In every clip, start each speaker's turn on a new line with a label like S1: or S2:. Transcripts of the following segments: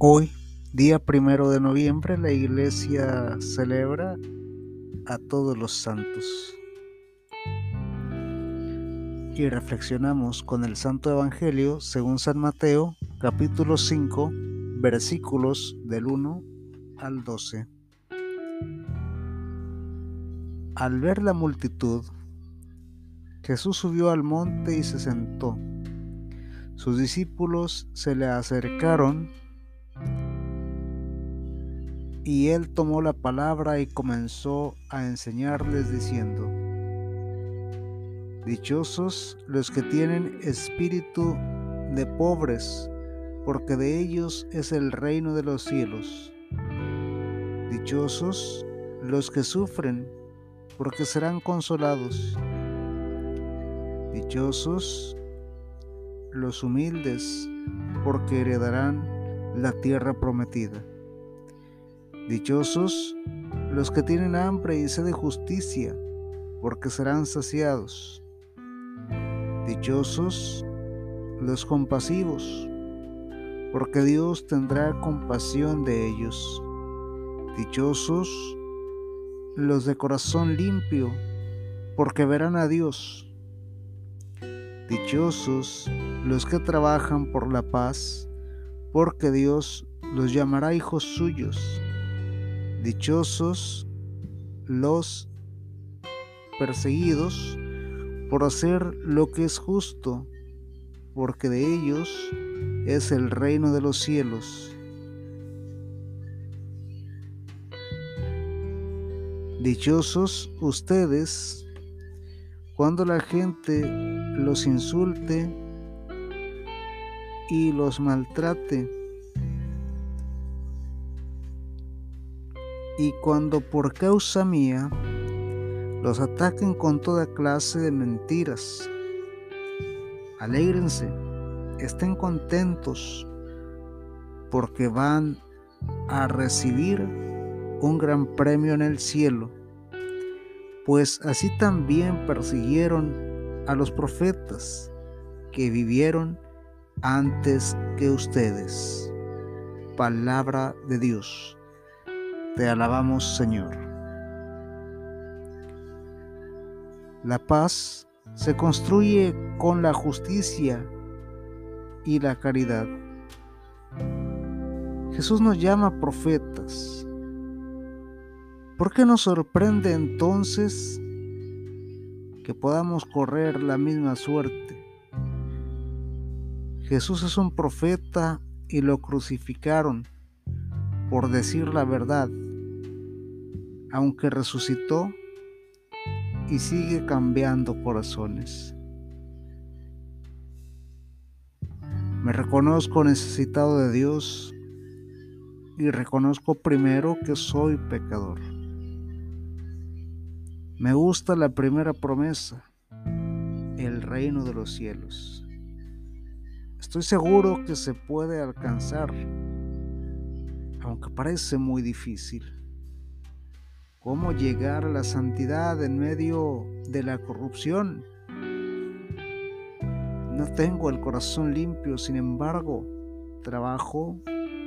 S1: Hoy, día primero de noviembre, la iglesia celebra a todos los santos. Y reflexionamos con el Santo Evangelio según San Mateo, capítulo 5, versículos del 1 al 12. Al ver la multitud, Jesús subió al monte y se sentó. Sus discípulos se le acercaron y él tomó la palabra y comenzó a enseñarles diciendo, Dichosos los que tienen espíritu de pobres, porque de ellos es el reino de los cielos. Dichosos los que sufren, porque serán consolados. Dichosos los humildes, porque heredarán la tierra prometida. Dichosos los que tienen hambre y sed de justicia, porque serán saciados. Dichosos los compasivos, porque Dios tendrá compasión de ellos. Dichosos los de corazón limpio, porque verán a Dios. Dichosos los que trabajan por la paz, porque Dios los llamará hijos suyos. Dichosos los perseguidos por hacer lo que es justo, porque de ellos es el reino de los cielos. Dichosos ustedes cuando la gente los insulte y los maltrate y cuando por causa mía los ataquen con toda clase de mentiras. Alégrense, estén contentos, porque van a recibir un gran premio en el cielo, pues así también persiguieron a los profetas que vivieron antes que ustedes. Palabra de Dios. Te alabamos, Señor. La paz se construye con la justicia y la caridad. Jesús nos llama profetas. ¿Por qué nos sorprende entonces que podamos correr la misma suerte? Jesús es un profeta y lo crucificaron por decir la verdad aunque resucitó y sigue cambiando corazones. Me reconozco necesitado de Dios y reconozco primero que soy pecador. Me gusta la primera promesa, el reino de los cielos. Estoy seguro que se puede alcanzar, aunque parece muy difícil cómo llegar a la santidad en medio de la corrupción. No tengo el corazón limpio, sin embargo, trabajo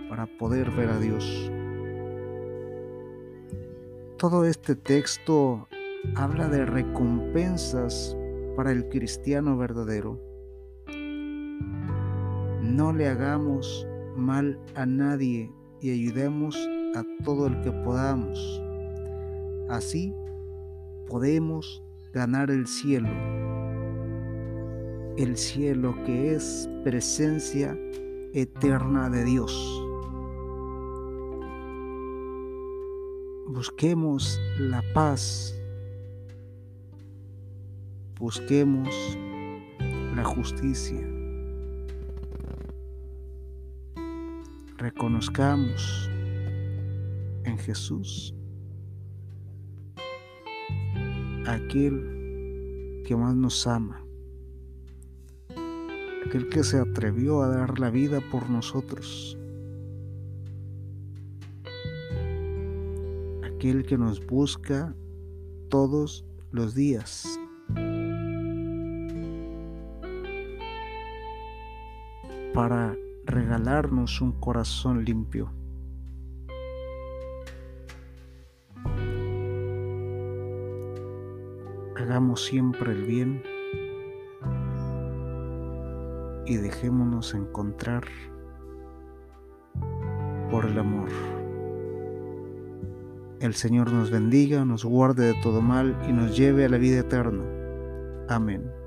S1: para poder ver a Dios. Todo este texto habla de recompensas para el cristiano verdadero. No le hagamos mal a nadie y ayudemos a todo el que podamos. Así podemos ganar el cielo, el cielo que es presencia eterna de Dios. Busquemos la paz, busquemos la justicia, reconozcamos en Jesús aquel que más nos ama, aquel que se atrevió a dar la vida por nosotros, aquel que nos busca todos los días. para regalarnos un corazón limpio. Hagamos siempre el bien y dejémonos encontrar por el amor. El Señor nos bendiga, nos guarde de todo mal y nos lleve a la vida eterna. Amén.